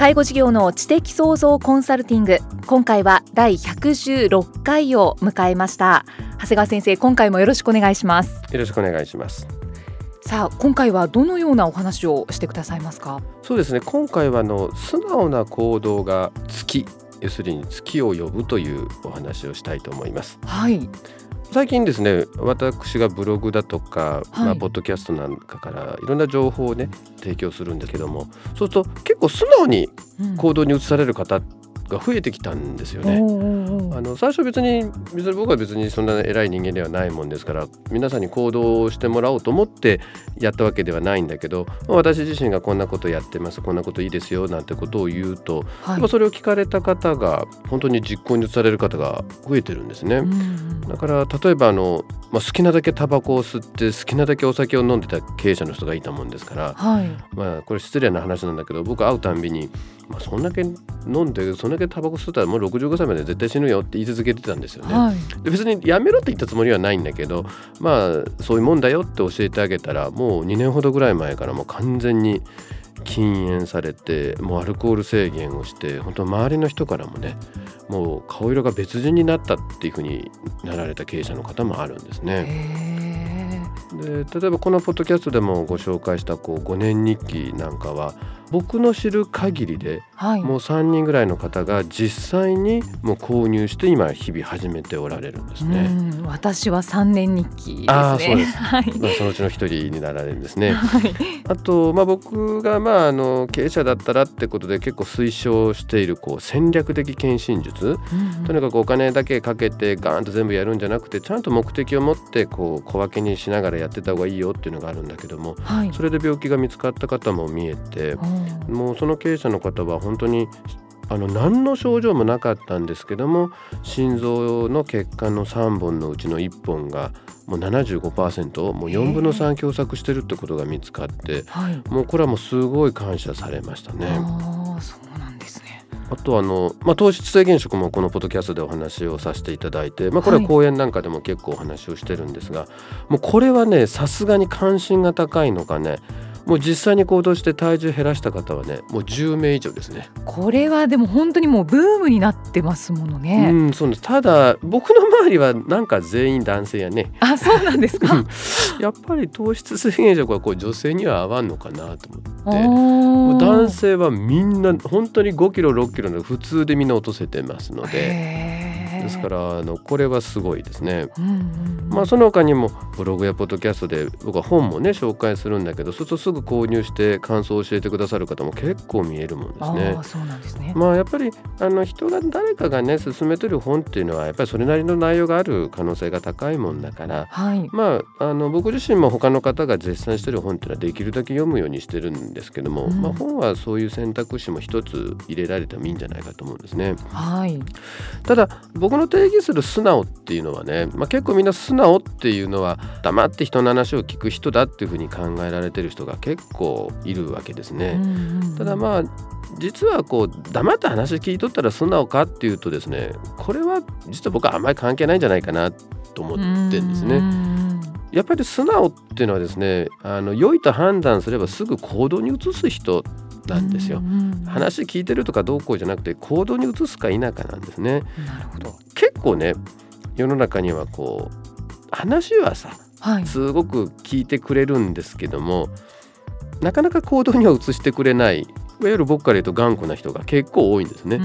介護事業の知的創造コンサルティング。今回は第116回を迎えました。長谷川先生今回もよろしくお願いします。よろしくお願いします。さあ今回はどのようなお話をしてくださいますか？そうですね。今回はあの素直な行動が月要するに月を呼ぶというお話をしたいと思います。はい最近ですね私がブログだとか、はい。まあ、ポッドキャストなんかからいろんな情報をね提供するんですけどもそうすると結構素直にうん。行動に移される方が増えてきたんですよね。あの最初別に別に僕は別にそんな偉い人間ではないもんですから皆さんに行動をしてもらおうと思ってやったわけではないんだけどまあ私自身がこんなことやってますこんなこといいですよなんてことを言うと、はいまあそれを聞かれた方が本当に実行に移される方が増えてるんですね。うんうんだから例えばあの、まあ、好きなだけタバコを吸って好きなだけお酒を飲んでた経営者の人がいたもんですから、はいまあ、これ失礼な話なんだけど僕会うたんびに、まあ、そんだけ飲んでそんだけタバコ吸ったらもう65歳まで絶対死ぬよって言い続けてたんですよね。はいで別にやめろって言ったつもりはないんだけどまあそういうもんだよって教えてあげたらもう2年ほどぐらい前からもう完全に禁煙されてもうアルコール制限をして本当周りの人からもねもう顔色が別人になったっていうふうになられた経営者の方もあるんですね。へで例えばこのポッドキャストでもご紹介したこう5年日記なんかは僕の知る限りでーはい。もう3人ぐらいの方が実際にもう購入して今日々始めておられるんですね。うん私は三年日記ですね。あーそうです。はい。まあ、そのうちの一人になられるんですね。はい。あと、まあ、僕が、まあ、あの経営者だったらってことで結構推奨しているこう戦略的献身術、うんとにかくお金だけかけてガーンと全部やるんじゃなくてちゃんと目的を持ってこう小分けにしながらやってた方がいいよっていうのがあるんだけどもはい。それで病気が見つかった方も見えてうんもうその経営者の方は本当にあの何の症状もなかったんですけども心臓の血管の3本のうちの1本がもう75%もう4分の3狭窄してるってことが見つかってはい。もうこれはもうすごい感謝されましたね。ああそうなんですね。あとあの、まあ、糖質制限食もこのポッドキャストでお話をさせていただいて、まあ、これははい。講演なんかでも結構お話をしてるんですが、もうこれはねさすがに関心が高いのかねもう実際に行動して体重減らした方はねもう10名以上ですね。これはでも本当にもうブームになってますものうね。んそうですただ僕の周りはなんか全員男性やねあ、そうなんですか？やっぱり糖質制限食はこう女性には合わんのかなと思って。男性はみんな本当に5キロ6キロの普通でみんな落とせてますのでですからあのこれはすごいですね。まあその他にもブログやポッドキャストで僕は本もね紹介するんだけどそうするとすぐ購入して感想を教えてくださる方も結構見えるもんですねあ。あ、そうなんですね。まあやっぱりあの人が誰かがね勧めてる本っていうのはやっぱりそれなりの内容がある可能性が高いもんだからはい。まああの僕自身も他の方が絶賛してる本っていうのはできるだけ読むようにしてるんですけども、うんまあ本はそういう選択肢も一つ入れられてもいいんじゃないかと思うんですね。はい。ただ僕の定義する素直っていうのはね、まあ、結構みんな素直っていうのは黙って人の話を聞く人だっていうふうに考えられてる人が結構いるわけですね。ただまあ実はこう黙って話聞いとったら素直かっていうとですねこれは実は僕はあんまり関係ないんじゃないかなと思ってるんですね。やっぱり素直っていうのはですねあの良いと判断すればすぐ行動に移す人なんですよ。話聞いてるとかどうこうじゃなくて行動に移すか否かなんですね。なるほど。結構ね世の中にはこう話はさはい。すごく聞いてくれるんですけどもなかなか行動には移してくれないわゆる僕から言うと頑固な人が結構多いんですね。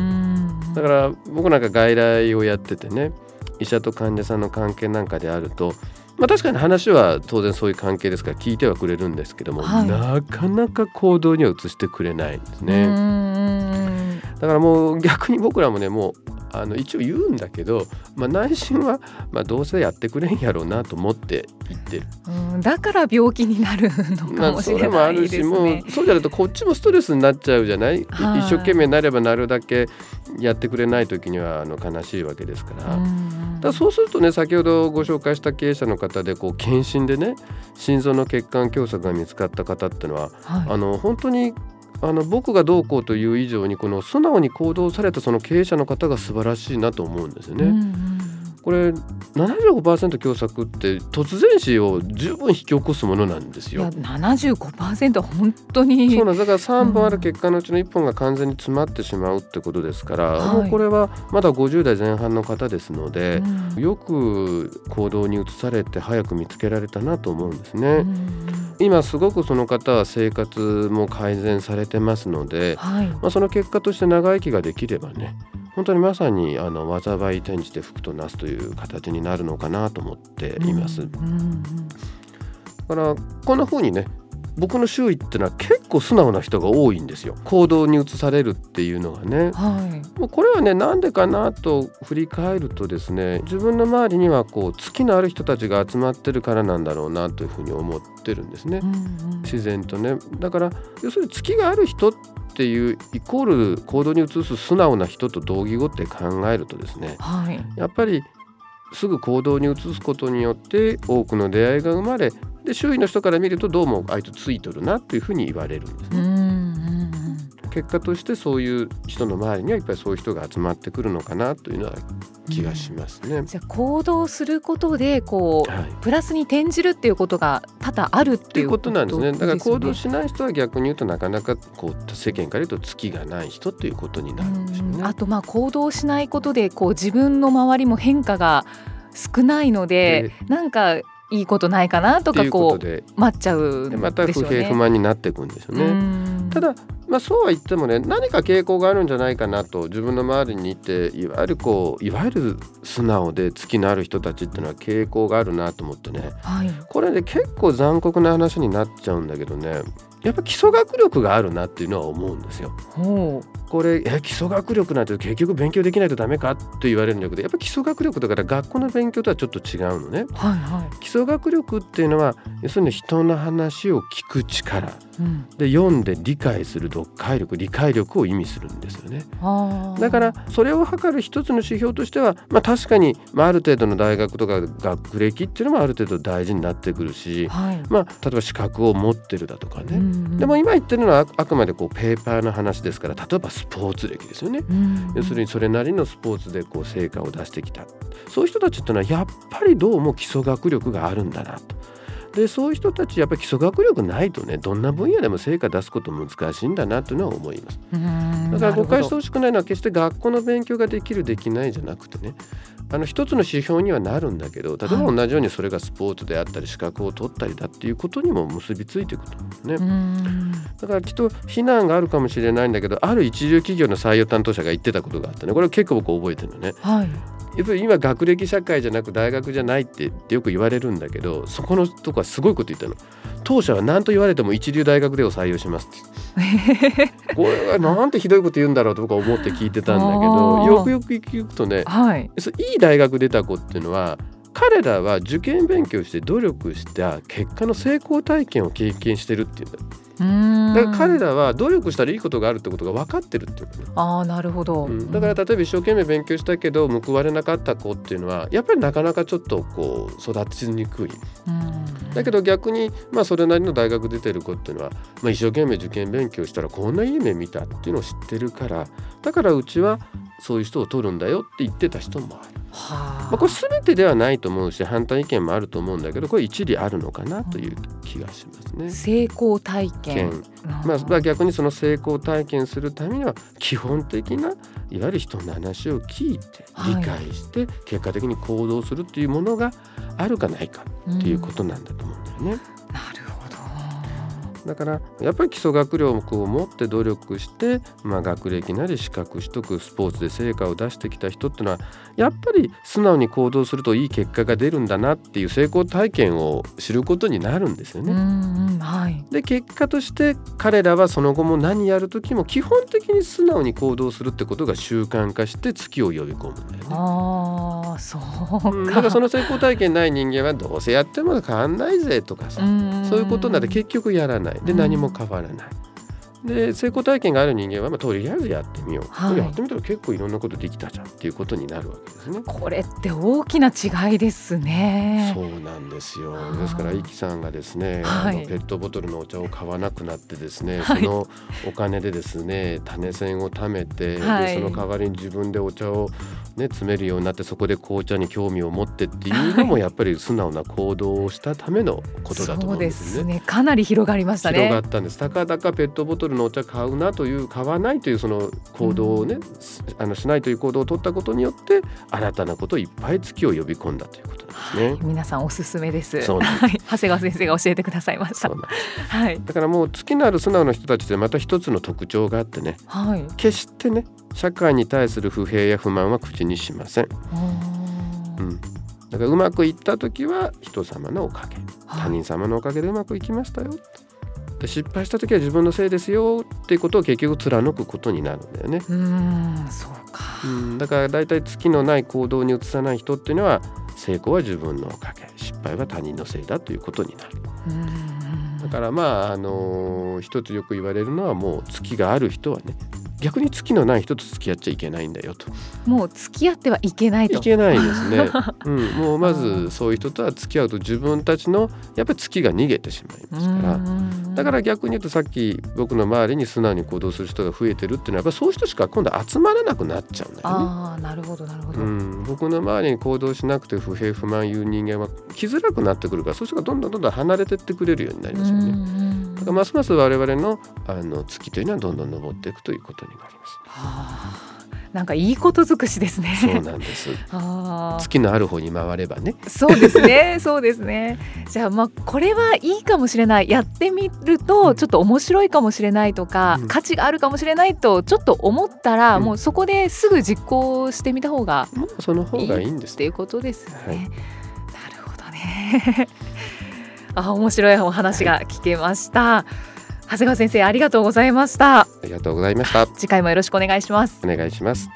だから僕なんか外来をやっててね医者と患者さんの関係なんかであるとまあ、確かに話は当然そういう関係ですから聞いてはくれるんですけども、はい、なかなか行動には移してくれないんですね。だからもう逆に僕らもねもうあの一応言うんだけど、まあ、内心は、まあ、どうせやってくれんやろうなと思って言ってる、うん、だから病気になるのかもしれないですね。それもあるしもうそうじゃないとこっちもストレスになっちゃうじゃない、一生懸命なればなるだけやってくれない時にはあの悲しいわけですから。だそうするとね先ほどご紹介した経営者の方でこう検診でね心臓の血管狭窄が見つかった方っていうのは、はい、あの本当にあの僕がどうこうという以上にこの素直に行動されたその経営者の方が素晴らしいなと思うんですよね。うんうんこれ75%狭窄って突然死を十分引き起こすものなんですよ。いや75%本当に。そうなんだから3本ある血管のうちの1本が完全に詰まってしまうってことですから、もうこれはまだ50代前半の方ですので、うん、よく行動に移されて早く見つけられたなと思うんですね。うん、今すごくその方は生活も改善されてますので、はい、まあ、その結果として長生きができればね本当にまさにあの災い転じて福となすという形になるのかなと思っています。うんうんうん、だからこんな風にね僕の周囲っていうのは結構素直な人が多いんですよ。行動に移されるっていうのがね、はい、もうこれはねなんでかなと振り返るとですね自分の周りにはこう月のある人たちが集まってるからなんだろうなというふうに思ってるんですね、うんうん、自然とね。だから要するに月がある人っていうイコール行動に移す素直な人と同義語って考えるとですね、はい、やっぱりすぐ行動に移すことによって多くの出会いが生まれで周囲の人から見るとどうもあいつついとるなというふうに言われるんですね。結果としてそういう人の周りにはいっぱいそういう人が集まってくるのかなというのは気がしますね。じゃあ行動することでこう、はい、プラスに転じるっていうことが多々あるっていうことなんですね。だから行動しない人は逆に言うとなかなかこう世間から言うと月がない人ということになるんでしょうね。あとまあ行動しないことでこう自分の周りも変化が少ないので、なんかいいことないかなとかこう待っちゃう、ね、また不平不満になっていくんですよね。ただまあ、そうは言ってもね何か傾向があるんじゃないかなと自分の周りにいていわゆるこういわゆる素直で月のある人たちっていうのは傾向があるなと思ってね、はい、これね結構残酷な話になっちゃうんだけどねやっぱ基礎学力があるなっていうのは思うんですよ。これえ基礎学力なんて結局勉強できないとダメかと言われるんだけどやっぱ基礎学力だから学校の勉強とはちょっと違うのね。はいはい、基礎学力っていうのは要するに人の話を聞く力、うん、で読んで理解する読解力理解力を意味するんですよね。だからそれを測る一つの指標としては、まあ、確かに、まあ、ある程度の大学とか学歴っていうのもある程度大事になってくるし、はい、まあ、例えば資格を持ってるだとかね、うんうん、でも今言ってるのはあくまでこうペーパーの話ですから例えばスポーツ歴ですよね、うん、要するにそれなりのスポーツでこう成果を出してきた。そういう人たちっていうのはやっぱりどうも基礎学力があるんだなと。でそういう人たちやっぱり基礎学力ないとねどんな分野でも成果出すこと難しいんだなというのは思います。だから誤解してほしくないのは決して学校の勉強ができるできないじゃなくてねあの一つの指標にはなるんだけど例えば同じようにそれがスポーツであったり資格を取ったりだっていうことにも結びついていくと思うねだからきっと非難があるかもしれないんだけどある一流企業の採用担当者が言ってたことがあってね。これ結構僕覚えてるのね、はい、やっぱり今学歴社会じゃなく大学じゃないってよく言われるんだけどそこのとこはすごいこと言ったの。当社は何と言われても一流大学でを採用しますって。これはなんてひどいこと言うんだろうと僕は思って聞いてたんだけどよくよく聞くとね、はい、いい大学出た子っていうのは彼らは受験勉強して努力した結果の成功体験を経験してるっていうんだだから彼らは努力したらいいことがあるってことが分かってるっていうね。あなるほど、うん、だから例えば一生懸命勉強したけど報われなかった子っていうのはやっぱりなかなかちょっとこう育ちにくい。だけど逆にまあそれなりの大学出てる子っていうのは、まあ、一生懸命受験勉強したらこんないい夢見たっていうのを知ってるからだからうちはそういう人を取るんだよって言ってた人もある。はあ、まあ、これ全てではないと思うし反対意見もあると思うんだけどこれ一理あるのかなという気がしますね。成功体験、まあ、逆にその成功体験するためには基本的ないわゆる人の話を聞いて理解して結果的に行動するっていうものがあるかないかっていうことなんだと思うんだよね。うん、だからやっぱり基礎学力を持って努力して、まあ、学歴なり資格取得スポーツで成果を出してきた人っていうのはやっぱり素直に行動するといい結果が出るんだなっていう成功体験を知ることになるんですよね。はい、で結果として彼らはその後も何やる時も基本的に素直に行動するってことが習慣化して月を呼び込むんだよね。あそうか、うん、その成功体験ない人間はどうせやっても変わんないぜとかさ。そういうことになって結局やらない。で何も変わらない。で成功体験がある人間は、まあ、とりあえずやってみよう、はい、やってみたら結構いろんなことできたじゃんっていうことになるわけですね。これって大きな違いですね。そうなんですよですからイキさんがですね、はい、あのペットボトルのお茶を買わなくなってですね、はい、そのお金でですね種銭を貯めて、でその代わりに自分でお茶をね、詰めるようになってそこで紅茶に興味を持ってっていうのもやっぱり素直な行動をしたためのことだと思うんですね。すねかなり広がりましたね。広がったんです。たかだかペットボトルのお茶買うなという買わないというその行動をね、うん、あのしないという行動を取ったことによって新たなことをいっぱい月を呼び込んだということですね。はい、皆さんおすすめです。そうなんです。長谷川先生が教えてくださいました。はい。だからもう月のある素直な人たちでまた一つの特徴があってね、はい、決してね社会に対する不平や不満は口にしません。うん、だからうまくいった時は人様のおかげ、他人様のおかげでうまくいきましたよ。で失敗した時は自分のせいですよっていうことを結局貫くことになるんだよね。うんそうか、うん、だから大体月のない行動に移さない人っていうのは成功は自分のおかげ失敗は他人のせいだということになる。だからまああのー、一つよく言われるのはもう月がある人はね逆に月のない人と付き合っちゃいけないんだよと。もう付き合ってはいけないと。いけないですね、うん、もうまずそういう人とは付き合うと自分たちのやっぱり月が逃げてしまいますから。だから逆に言うとさっき僕の周りに素直に行動する人が増えてるっていうのはやっぱそういう人しか今度集まらなくなっちゃうんだよね。あなるほどなるほど、うん、僕の周りに行動しなくて不平不満言う人間は来づらくなってくるからそういう人がどんどんどんどん離れてってくれるようになりますよね。だからますます我々のあの月というのはどんどん昇っていくということになります。はあなんかいいこと尽くしですね。そうなんです。月のある方に回ればね。そうですね。そうですね。じゃあまあこれはいいかもしれない。やってみるとちょっと面白いかもしれないとか、うん、価値があるかもしれないとちょっと思ったら、うん、もうそこですぐ実行してみた方がもうその方がいいんです。っていうことですね。はい、なるほどね。あ面白いお話が聞けました。はい長谷川先生ありがとうございました。ありがとうございました。次回もよろしくお願いします。お願いします。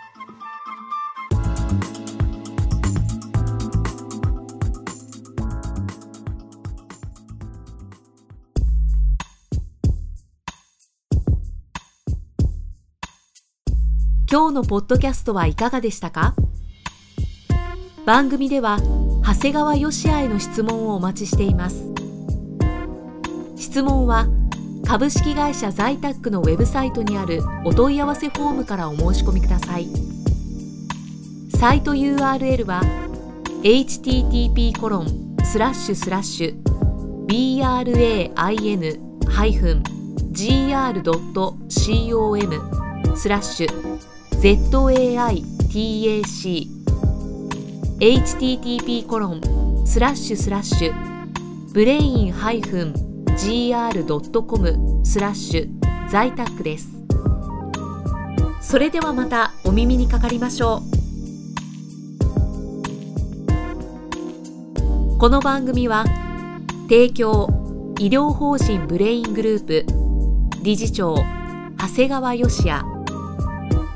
今日のポッドキャストはいかがでしたか？番組では長谷川義也への質問をお待ちしています質問は「株式会社在宅のウェブサイトにあるお問い合わせフォームからお申し込みください。サイト URL は http コロンスラッシュスラッシュ brain-gr.com スラッシュ zaitac http コロンスラッシュスラッシュブレイン gr.com スラッシュ在宅ですそれではまたお耳にかかりましょうこの番組は提供医療法人ブレイングループ理事長長谷川義也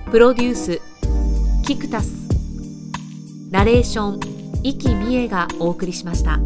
プロデュースキクタスナレーション生きみえがお送りしました。